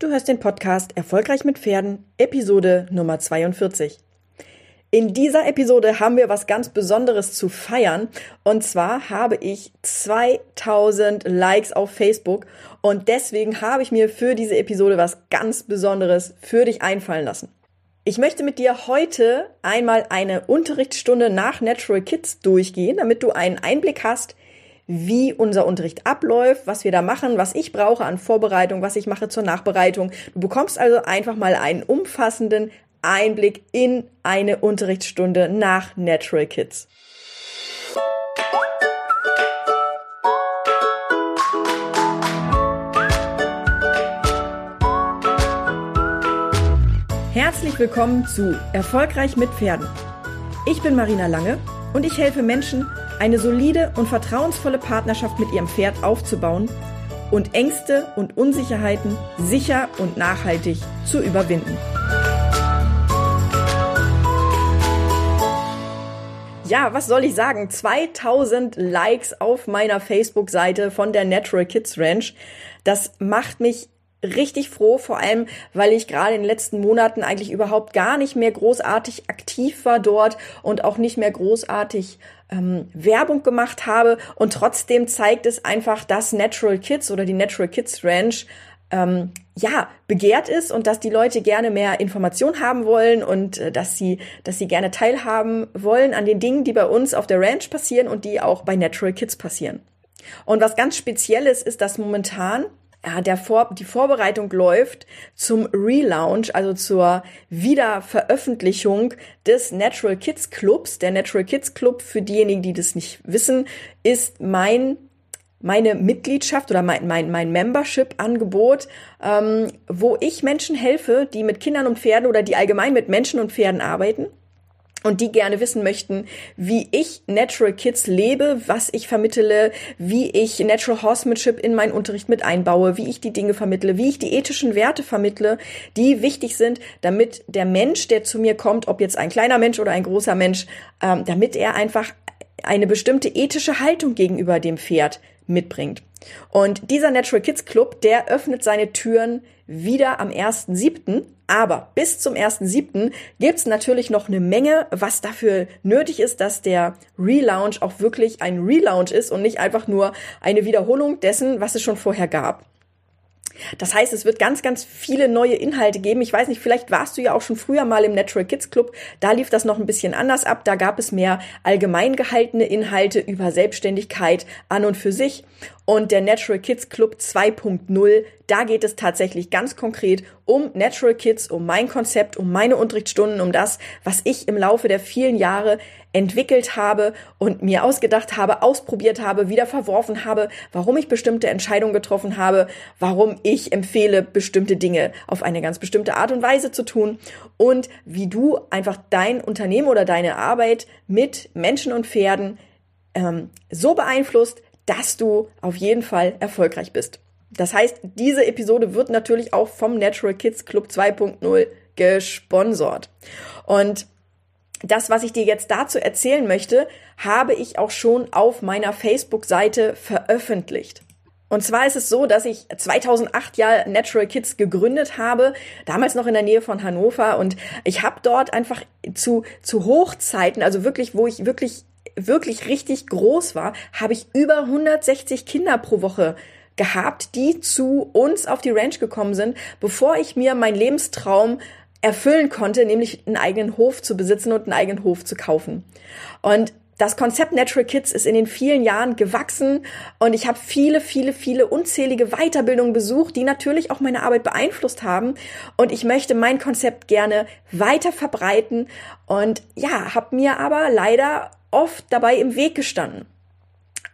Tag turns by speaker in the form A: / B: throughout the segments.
A: Du hörst den Podcast Erfolgreich mit Pferden, Episode Nummer 42. In dieser Episode haben wir was ganz Besonderes zu feiern. Und zwar habe ich 2000 Likes auf Facebook. Und deswegen habe ich mir für diese Episode was ganz Besonderes für dich einfallen lassen. Ich möchte mit dir heute einmal eine Unterrichtsstunde nach Natural Kids durchgehen, damit du einen Einblick hast, wie unser Unterricht abläuft, was wir da machen, was ich brauche an Vorbereitung, was ich mache zur Nachbereitung. Du bekommst also einfach mal einen umfassenden Einblick in eine Unterrichtsstunde nach Natural Kids. Herzlich willkommen zu Erfolgreich mit Pferden. Ich bin Marina Lange und ich helfe Menschen, eine solide und vertrauensvolle Partnerschaft mit ihrem Pferd aufzubauen und Ängste und Unsicherheiten sicher und nachhaltig zu überwinden. Ja, was soll ich sagen? 2000 Likes auf meiner Facebook-Seite von der Natural Kids Ranch. Das macht mich richtig froh, vor allem, weil ich gerade in den letzten Monaten eigentlich überhaupt gar nicht mehr großartig aktiv war dort und auch nicht mehr großartig ähm, Werbung gemacht habe. Und trotzdem zeigt es einfach, dass Natural Kids oder die Natural Kids Ranch ähm, ja begehrt ist und dass die Leute gerne mehr Information haben wollen und äh, dass sie dass sie gerne teilhaben wollen an den Dingen, die bei uns auf der Ranch passieren und die auch bei Natural Kids passieren. Und was ganz Spezielles ist, dass momentan ja, der Vor die Vorbereitung läuft zum Relaunch, also zur Wiederveröffentlichung des Natural Kids Clubs. Der Natural Kids Club, für diejenigen, die das nicht wissen, ist mein meine Mitgliedschaft oder mein, mein, mein Membership-Angebot, ähm, wo ich Menschen helfe, die mit Kindern und Pferden oder die allgemein mit Menschen und Pferden arbeiten und die gerne wissen möchten, wie ich Natural Kids lebe, was ich vermittle, wie ich Natural Horsemanship in meinen Unterricht mit einbaue, wie ich die Dinge vermittle, wie ich die ethischen Werte vermittle, die wichtig sind, damit der Mensch, der zu mir kommt, ob jetzt ein kleiner Mensch oder ein großer Mensch, ähm, damit er einfach eine bestimmte ethische Haltung gegenüber dem Pferd mitbringt. Und dieser Natural Kids Club, der öffnet seine Türen wieder am 1.7. Aber bis zum 1.7. gibt's natürlich noch eine Menge, was dafür nötig ist, dass der Relaunch auch wirklich ein Relaunch ist und nicht einfach nur eine Wiederholung dessen, was es schon vorher gab. Das heißt, es wird ganz, ganz viele neue Inhalte geben. Ich weiß nicht, vielleicht warst du ja auch schon früher mal im Natural Kids Club. Da lief das noch ein bisschen anders ab. Da gab es mehr allgemein gehaltene Inhalte über Selbstständigkeit an und für sich. Und der Natural Kids Club 2.0, da geht es tatsächlich ganz konkret um Natural Kids, um mein Konzept, um meine Unterrichtsstunden, um das, was ich im Laufe der vielen Jahre entwickelt habe und mir ausgedacht habe, ausprobiert habe, wieder verworfen habe, warum ich bestimmte Entscheidungen getroffen habe, warum ich empfehle, bestimmte Dinge auf eine ganz bestimmte Art und Weise zu tun und wie du einfach dein Unternehmen oder deine Arbeit mit Menschen und Pferden ähm, so beeinflusst, dass du auf jeden Fall erfolgreich bist. Das heißt, diese Episode wird natürlich auch vom Natural Kids Club 2.0 gesponsert. Und das, was ich dir jetzt dazu erzählen möchte, habe ich auch schon auf meiner Facebook-Seite veröffentlicht. Und zwar ist es so, dass ich 2008 ja Natural Kids gegründet habe, damals noch in der Nähe von Hannover und ich habe dort einfach zu zu Hochzeiten, also wirklich, wo ich wirklich wirklich richtig groß war, habe ich über 160 Kinder pro Woche gehabt, die zu uns auf die Ranch gekommen sind, bevor ich mir meinen Lebenstraum erfüllen konnte, nämlich einen eigenen Hof zu besitzen und einen eigenen Hof zu kaufen. Und das Konzept Natural Kids ist in den vielen Jahren gewachsen und ich habe viele, viele, viele unzählige Weiterbildungen besucht, die natürlich auch meine Arbeit beeinflusst haben. Und ich möchte mein Konzept gerne weiter verbreiten und ja, habe mir aber leider oft dabei im Weg gestanden.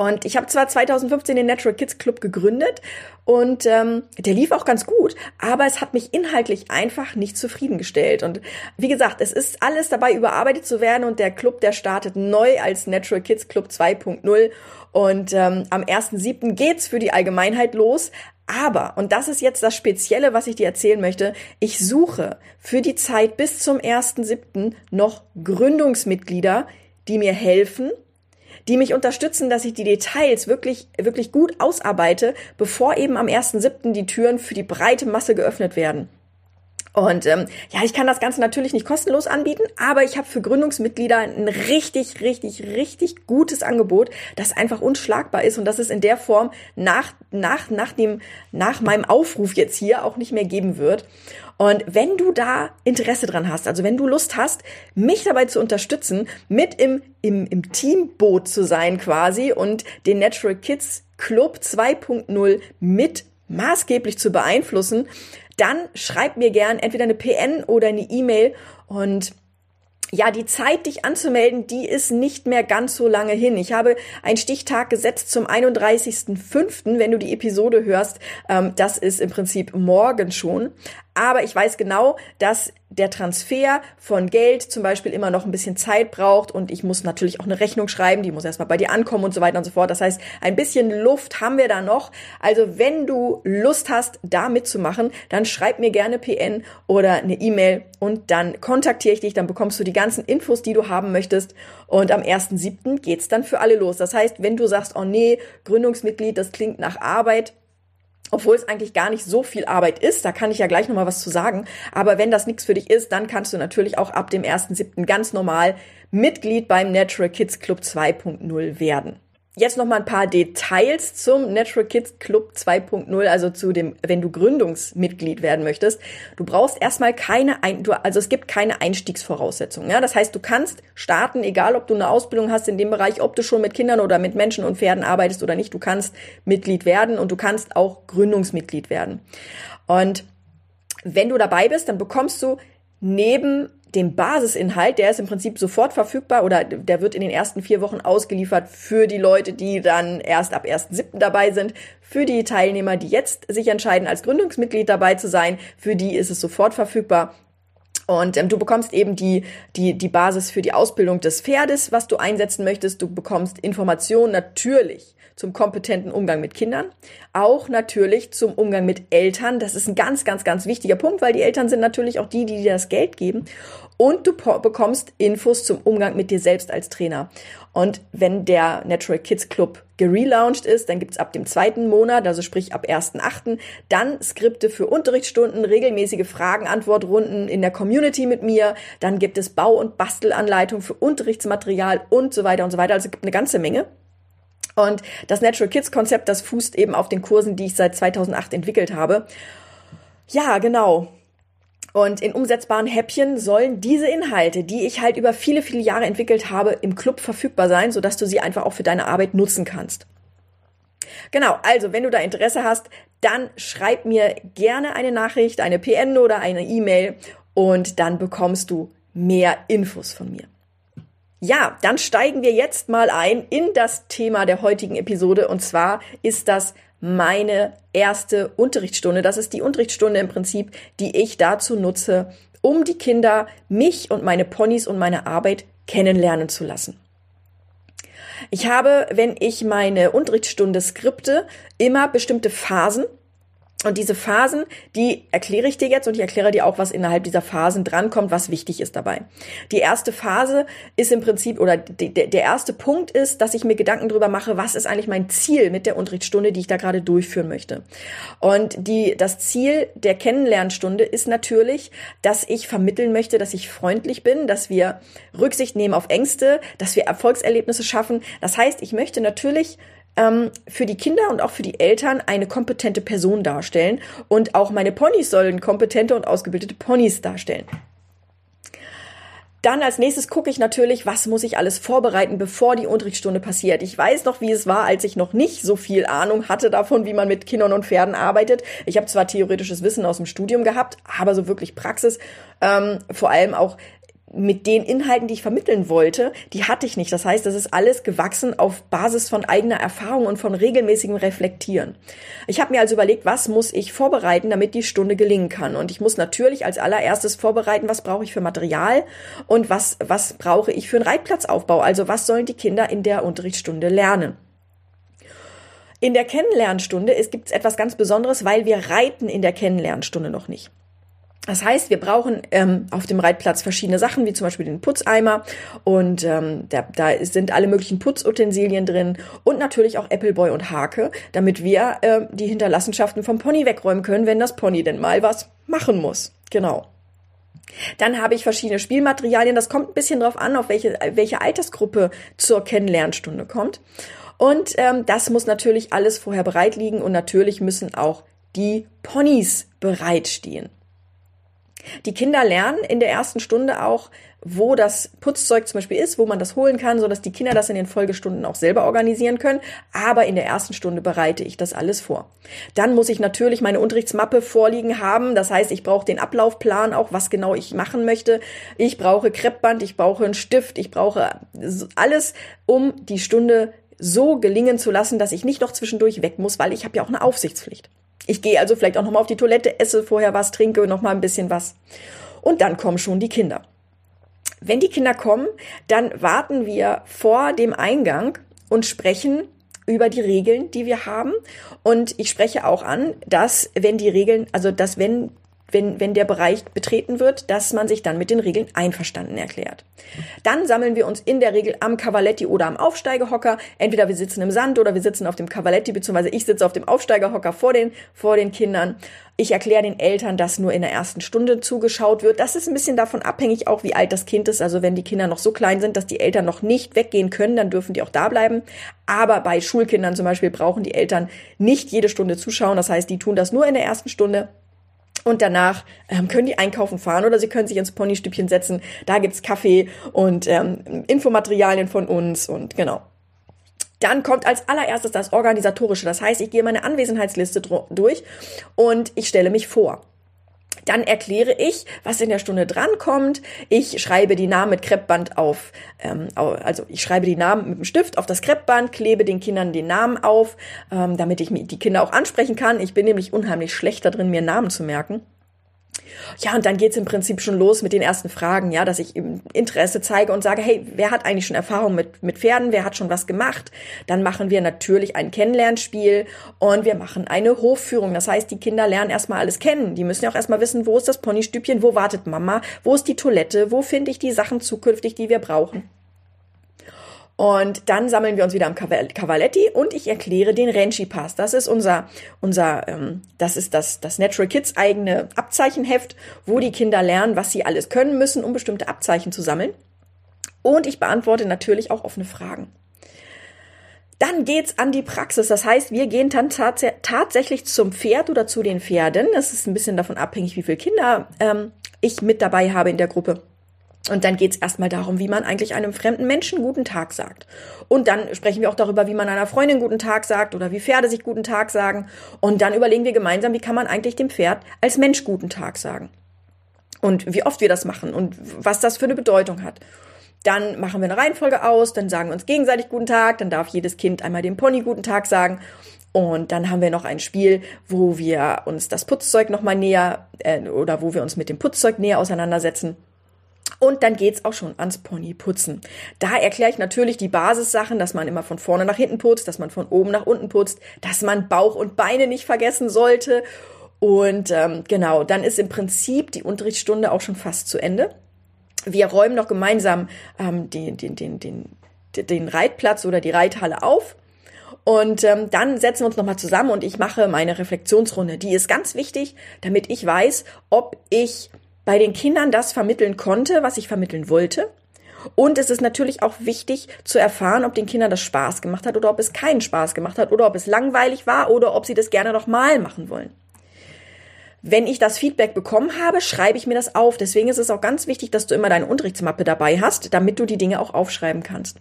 A: Und ich habe zwar 2015 den Natural Kids Club gegründet und ähm, der lief auch ganz gut, aber es hat mich inhaltlich einfach nicht zufriedengestellt. Und wie gesagt, es ist alles dabei überarbeitet zu werden und der Club, der startet neu als Natural Kids Club 2.0 und ähm, am 1.7. geht's für die Allgemeinheit los. Aber, und das ist jetzt das Spezielle, was ich dir erzählen möchte, ich suche für die Zeit bis zum 1.7. noch Gründungsmitglieder, die mir helfen, die mich unterstützen, dass ich die Details wirklich, wirklich gut ausarbeite, bevor eben am 1.7. die Türen für die breite Masse geöffnet werden. Und ähm, ja, ich kann das Ganze natürlich nicht kostenlos anbieten, aber ich habe für Gründungsmitglieder ein richtig, richtig, richtig gutes Angebot, das einfach unschlagbar ist und das es in der Form nach, nach, nach, dem, nach meinem Aufruf jetzt hier auch nicht mehr geben wird. Und wenn du da Interesse dran hast, also wenn du Lust hast, mich dabei zu unterstützen, mit im, im, im Teamboot zu sein quasi und den Natural Kids Club 2.0 mit maßgeblich zu beeinflussen, dann schreib mir gern entweder eine PN oder eine E-Mail und ja, die Zeit, dich anzumelden, die ist nicht mehr ganz so lange hin. Ich habe einen Stichtag gesetzt zum 31.05., wenn du die Episode hörst. Ähm, das ist im Prinzip morgen schon. Aber ich weiß genau, dass der Transfer von Geld zum Beispiel immer noch ein bisschen Zeit braucht und ich muss natürlich auch eine Rechnung schreiben, die muss erstmal bei dir ankommen und so weiter und so fort. Das heißt, ein bisschen Luft haben wir da noch. Also wenn du Lust hast, da mitzumachen, dann schreib mir gerne PN oder eine E-Mail und dann kontaktiere ich dich, dann bekommst du die ganzen Infos, die du haben möchtest und am 1.7. geht's dann für alle los. Das heißt, wenn du sagst, oh nee, Gründungsmitglied, das klingt nach Arbeit, obwohl es eigentlich gar nicht so viel Arbeit ist, da kann ich ja gleich nochmal was zu sagen. Aber wenn das nichts für dich ist, dann kannst du natürlich auch ab dem 1.7. ganz normal Mitglied beim Natural Kids Club 2.0 werden. Jetzt noch mal ein paar Details zum Natural Kids Club 2.0, also zu dem, wenn du Gründungsmitglied werden möchtest. Du brauchst erstmal keine, Ein du, also es gibt keine Einstiegsvoraussetzungen. Ja? Das heißt, du kannst starten, egal ob du eine Ausbildung hast in dem Bereich, ob du schon mit Kindern oder mit Menschen und Pferden arbeitest oder nicht. Du kannst Mitglied werden und du kannst auch Gründungsmitglied werden. Und wenn du dabei bist, dann bekommst du neben dem Basisinhalt, der ist im Prinzip sofort verfügbar oder der wird in den ersten vier Wochen ausgeliefert für die Leute, die dann erst ab 1.7. dabei sind. Für die Teilnehmer, die jetzt sich entscheiden, als Gründungsmitglied dabei zu sein, für die ist es sofort verfügbar. Und ähm, du bekommst eben die, die, die Basis für die Ausbildung des Pferdes, was du einsetzen möchtest. Du bekommst Informationen natürlich zum kompetenten Umgang mit Kindern, auch natürlich zum Umgang mit Eltern. Das ist ein ganz, ganz, ganz wichtiger Punkt, weil die Eltern sind natürlich auch die, die dir das Geld geben. Und du bekommst Infos zum Umgang mit dir selbst als Trainer. Und wenn der Natural Kids Club gelauncht ist, dann gibt's ab dem zweiten Monat, also sprich ab 1.8., dann Skripte für Unterrichtsstunden, regelmäßige Fragen-Antwortrunden in der Community mit mir. Dann gibt es Bau- und Bastelanleitung für Unterrichtsmaterial und so weiter und so weiter. Also es gibt eine ganze Menge. Und das Natural Kids Konzept, das fußt eben auf den Kursen, die ich seit 2008 entwickelt habe. Ja, genau. Und in umsetzbaren Häppchen sollen diese Inhalte, die ich halt über viele, viele Jahre entwickelt habe, im Club verfügbar sein, sodass du sie einfach auch für deine Arbeit nutzen kannst. Genau, also wenn du da Interesse hast, dann schreib mir gerne eine Nachricht, eine PN oder eine E-Mail und dann bekommst du mehr Infos von mir. Ja, dann steigen wir jetzt mal ein in das Thema der heutigen Episode und zwar ist das meine erste Unterrichtsstunde. Das ist die Unterrichtsstunde im Prinzip, die ich dazu nutze, um die Kinder, mich und meine Ponys und meine Arbeit kennenlernen zu lassen. Ich habe, wenn ich meine Unterrichtsstunde skripte, immer bestimmte Phasen und diese Phasen, die erkläre ich dir jetzt und ich erkläre dir auch, was innerhalb dieser Phasen drankommt, was wichtig ist dabei. Die erste Phase ist im Prinzip, oder der erste Punkt ist, dass ich mir Gedanken darüber mache, was ist eigentlich mein Ziel mit der Unterrichtsstunde, die ich da gerade durchführen möchte. Und die, das Ziel der Kennenlernstunde ist natürlich, dass ich vermitteln möchte, dass ich freundlich bin, dass wir Rücksicht nehmen auf Ängste, dass wir Erfolgserlebnisse schaffen. Das heißt, ich möchte natürlich ähm, für die Kinder und auch für die Eltern eine kompetente Person darstellen. Und auch meine Ponys sollen kompetente und ausgebildete Ponys darstellen. Dann als nächstes gucke ich natürlich, was muss ich alles vorbereiten, bevor die Unterrichtsstunde passiert. Ich weiß noch, wie es war, als ich noch nicht so viel Ahnung hatte davon, wie man mit Kindern und Pferden arbeitet. Ich habe zwar theoretisches Wissen aus dem Studium gehabt, aber so wirklich Praxis, ähm, vor allem auch mit den Inhalten, die ich vermitteln wollte, die hatte ich nicht. Das heißt, das ist alles gewachsen auf Basis von eigener Erfahrung und von regelmäßigem Reflektieren. Ich habe mir also überlegt, was muss ich vorbereiten, damit die Stunde gelingen kann. Und ich muss natürlich als allererstes vorbereiten, was brauche ich für Material und was, was brauche ich für einen Reitplatzaufbau. Also was sollen die Kinder in der Unterrichtsstunde lernen. In der Kennenlernstunde gibt es etwas ganz Besonderes, weil wir reiten in der Kennenlernstunde noch nicht. Das heißt, wir brauchen ähm, auf dem Reitplatz verschiedene Sachen, wie zum Beispiel den Putzeimer und ähm, da, da sind alle möglichen Putzutensilien drin und natürlich auch Appleboy und Hake, damit wir äh, die Hinterlassenschaften vom Pony wegräumen können, wenn das Pony denn mal was machen muss. Genau. Dann habe ich verschiedene Spielmaterialien. Das kommt ein bisschen drauf an, auf welche, welche Altersgruppe zur Kennenlernstunde kommt. Und ähm, das muss natürlich alles vorher bereit liegen und natürlich müssen auch die Ponys bereitstehen. Die Kinder lernen in der ersten Stunde auch, wo das Putzzeug zum Beispiel ist, wo man das holen kann, so dass die Kinder das in den Folgestunden auch selber organisieren können. Aber in der ersten Stunde bereite ich das alles vor. Dann muss ich natürlich meine Unterrichtsmappe vorliegen haben. Das heißt, ich brauche den Ablaufplan auch, was genau ich machen möchte. Ich brauche Kreppband, ich brauche einen Stift, ich brauche alles, um die Stunde so gelingen zu lassen, dass ich nicht noch zwischendurch weg muss, weil ich habe ja auch eine Aufsichtspflicht. Ich gehe also vielleicht auch noch mal auf die Toilette, esse vorher was, trinke noch mal ein bisschen was. Und dann kommen schon die Kinder. Wenn die Kinder kommen, dann warten wir vor dem Eingang und sprechen über die Regeln, die wir haben. Und ich spreche auch an, dass wenn die Regeln, also dass wenn wenn, wenn der Bereich betreten wird, dass man sich dann mit den Regeln einverstanden erklärt. Dann sammeln wir uns in der Regel am Cavaletti oder am Aufsteigehocker. Entweder wir sitzen im Sand oder wir sitzen auf dem Cavaletti, beziehungsweise ich sitze auf dem Aufsteigehocker vor den, vor den Kindern. Ich erkläre den Eltern, dass nur in der ersten Stunde zugeschaut wird. Das ist ein bisschen davon abhängig, auch wie alt das Kind ist. Also wenn die Kinder noch so klein sind, dass die Eltern noch nicht weggehen können, dann dürfen die auch da bleiben. Aber bei Schulkindern zum Beispiel brauchen die Eltern nicht jede Stunde zuschauen. Das heißt, die tun das nur in der ersten Stunde. Und danach ähm, können die einkaufen fahren oder sie können sich ins Ponystübchen setzen. Da gibt's Kaffee und ähm, Infomaterialien von uns und genau. Dann kommt als allererstes das Organisatorische. Das heißt, ich gehe meine Anwesenheitsliste durch und ich stelle mich vor. Dann erkläre ich, was in der Stunde drankommt. Ich schreibe die Namen mit Kreppband auf, ähm, also ich schreibe die Namen mit dem Stift auf das Kreppband, klebe den Kindern den Namen auf, ähm, damit ich die Kinder auch ansprechen kann. Ich bin nämlich unheimlich schlecht darin, mir Namen zu merken. Ja, und dann geht's im Prinzip schon los mit den ersten Fragen, ja, dass ich Interesse zeige und sage, hey, wer hat eigentlich schon Erfahrung mit, mit Pferden, wer hat schon was gemacht? Dann machen wir natürlich ein Kennenlernspiel und wir machen eine Hofführung. Das heißt, die Kinder lernen erstmal alles kennen. Die müssen ja auch erstmal wissen, wo ist das Ponystübchen, wo wartet Mama, wo ist die Toilette, wo finde ich die Sachen zukünftig, die wir brauchen. Und dann sammeln wir uns wieder am Cavaletti und ich erkläre den Renchi Pass. Das ist unser, unser, ähm, das ist das, das Natural Kids eigene Abzeichenheft, wo die Kinder lernen, was sie alles können müssen, um bestimmte Abzeichen zu sammeln. Und ich beantworte natürlich auch offene Fragen. Dann geht's an die Praxis. Das heißt, wir gehen dann tats tatsächlich zum Pferd oder zu den Pferden. Das ist ein bisschen davon abhängig, wie viele Kinder ähm, ich mit dabei habe in der Gruppe. Und dann geht's erstmal darum, wie man eigentlich einem fremden Menschen guten Tag sagt. Und dann sprechen wir auch darüber, wie man einer Freundin guten Tag sagt oder wie Pferde sich guten Tag sagen. Und dann überlegen wir gemeinsam, wie kann man eigentlich dem Pferd als Mensch guten Tag sagen. Und wie oft wir das machen und was das für eine Bedeutung hat. Dann machen wir eine Reihenfolge aus, dann sagen wir uns gegenseitig guten Tag, dann darf jedes Kind einmal dem Pony guten Tag sagen. Und dann haben wir noch ein Spiel, wo wir uns das Putzzeug nochmal näher äh, oder wo wir uns mit dem Putzzeug näher auseinandersetzen. Und dann geht's auch schon ans Ponyputzen. Da erkläre ich natürlich die Basissachen, dass man immer von vorne nach hinten putzt, dass man von oben nach unten putzt, dass man Bauch und Beine nicht vergessen sollte. Und ähm, genau, dann ist im Prinzip die Unterrichtsstunde auch schon fast zu Ende. Wir räumen noch gemeinsam ähm, den, den, den, den, den Reitplatz oder die Reithalle auf. Und ähm, dann setzen wir uns nochmal zusammen und ich mache meine Reflexionsrunde. Die ist ganz wichtig, damit ich weiß, ob ich bei den Kindern das vermitteln konnte, was ich vermitteln wollte. Und es ist natürlich auch wichtig zu erfahren, ob den Kindern das Spaß gemacht hat oder ob es keinen Spaß gemacht hat oder ob es langweilig war oder ob sie das gerne nochmal machen wollen. Wenn ich das Feedback bekommen habe, schreibe ich mir das auf. Deswegen ist es auch ganz wichtig, dass du immer deine Unterrichtsmappe dabei hast, damit du die Dinge auch aufschreiben kannst.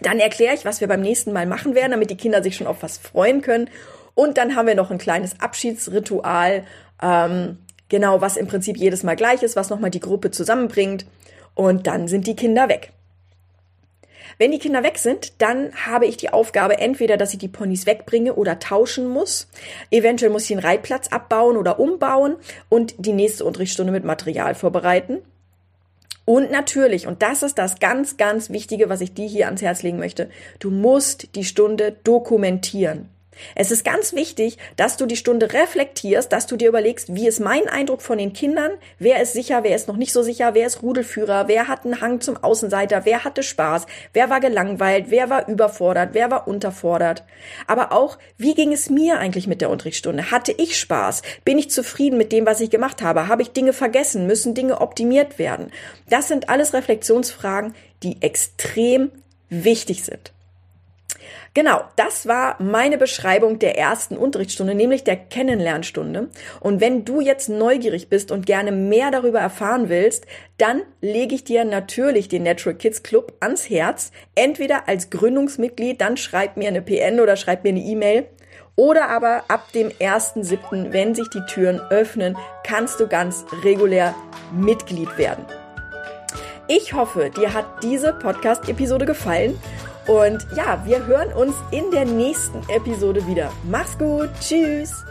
A: Dann erkläre ich, was wir beim nächsten Mal machen werden, damit die Kinder sich schon auf was freuen können. Und dann haben wir noch ein kleines Abschiedsritual. Ähm, Genau, was im Prinzip jedes Mal gleich ist, was nochmal die Gruppe zusammenbringt. Und dann sind die Kinder weg. Wenn die Kinder weg sind, dann habe ich die Aufgabe entweder, dass ich die Ponys wegbringe oder tauschen muss. Eventuell muss ich den Reitplatz abbauen oder umbauen und die nächste Unterrichtsstunde mit Material vorbereiten. Und natürlich, und das ist das ganz, ganz Wichtige, was ich dir hier ans Herz legen möchte, du musst die Stunde dokumentieren. Es ist ganz wichtig, dass du die Stunde reflektierst, dass du dir überlegst, wie ist mein Eindruck von den Kindern, wer ist sicher, wer ist noch nicht so sicher, wer ist Rudelführer, wer hat einen Hang zum Außenseiter, wer hatte Spaß, wer war gelangweilt, wer war überfordert, wer war unterfordert. Aber auch, wie ging es mir eigentlich mit der Unterrichtsstunde? Hatte ich Spaß? Bin ich zufrieden mit dem, was ich gemacht habe? Habe ich Dinge vergessen? Müssen Dinge optimiert werden? Das sind alles Reflexionsfragen, die extrem wichtig sind. Genau, das war meine Beschreibung der ersten Unterrichtsstunde, nämlich der Kennenlernstunde. Und wenn du jetzt neugierig bist und gerne mehr darüber erfahren willst, dann lege ich dir natürlich den Natural Kids Club ans Herz. Entweder als Gründungsmitglied, dann schreib mir eine PN oder schreib mir eine E-Mail. Oder aber ab dem 1.7., wenn sich die Türen öffnen, kannst du ganz regulär Mitglied werden. Ich hoffe, dir hat diese Podcast-Episode gefallen und ja, wir hören uns in der nächsten Episode wieder. Mach's gut. Tschüss.